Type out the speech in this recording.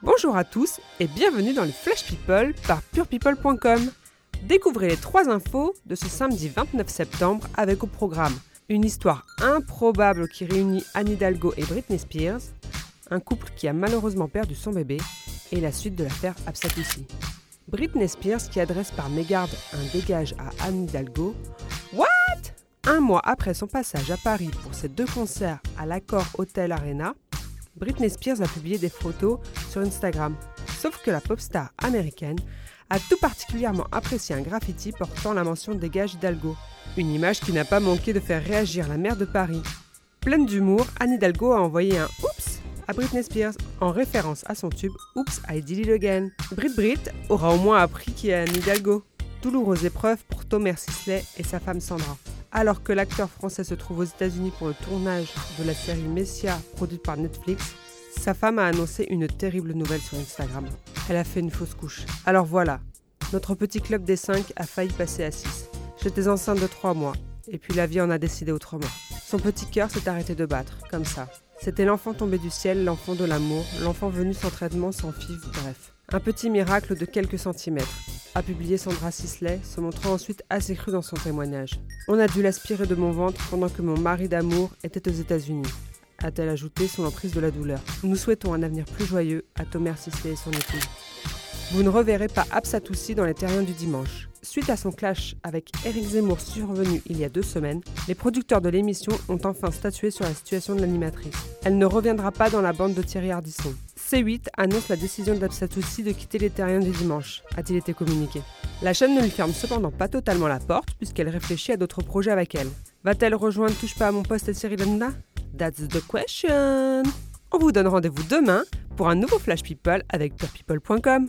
Bonjour à tous et bienvenue dans le Flash People par purepeople.com. Découvrez les trois infos de ce samedi 29 septembre avec au programme une histoire improbable qui réunit Anne Hidalgo et Britney Spears, un couple qui a malheureusement perdu son bébé et la suite de l'affaire Absatoussi. Britney Spears qui adresse par mégarde un dégage à Anne Hidalgo. What? Un mois après son passage à Paris pour ses deux concerts à l'Accor Hotel Arena, Britney Spears a publié des photos sur Instagram. Sauf que la pop star américaine a tout particulièrement apprécié un graffiti portant la mention Dégage Hidalgo. Une image qui n'a pas manqué de faire réagir la maire de Paris. Pleine d'humour, Anne Hidalgo a envoyé un Oups à Britney Spears en référence à son tube Oops I Did It Again. Brit Brit aura au moins appris qui est Anne Hidalgo. Douloureuse épreuve pour Thomas Sisley et sa femme Sandra. Alors que l'acteur français se trouve aux États-Unis pour le tournage de la série Messia produite par Netflix, sa femme a annoncé une terrible nouvelle sur Instagram. Elle a fait une fausse couche. Alors voilà, notre petit club des 5 a failli passer à 6. J'étais enceinte de 3 mois, et puis la vie en a décidé autrement. Son petit cœur s'est arrêté de battre, comme ça. C'était l'enfant tombé du ciel, l'enfant de l'amour, l'enfant venu sans traitement, sans five, bref. Un petit miracle de quelques centimètres, a publié Sandra Sisley, se montrant ensuite assez crue dans son témoignage. On a dû l'aspirer de mon ventre pendant que mon mari d'amour était aux États-Unis, a-t-elle ajouté sous l'emprise de la douleur. Nous souhaitons un avenir plus joyeux à Thomas Sisley et son épouse. Vous ne reverrez pas Absatoussi dans les terriens du dimanche. Suite à son clash avec Eric Zemmour survenu il y a deux semaines, les producteurs de l'émission ont enfin statué sur la situation de l'animatrice. Elle ne reviendra pas dans la bande de Thierry Ardisson. C8 annonce la décision d'Absatoussi de quitter les terriens du dimanche, a-t-il été communiqué. La chaîne ne lui ferme cependant pas totalement la porte puisqu'elle réfléchit à d'autres projets avec elle. Va-t-elle rejoindre Touche pas à mon poste et Cyril Hanouna? That's the question On vous donne rendez-vous demain pour un nouveau Flash People avec purepeople.com.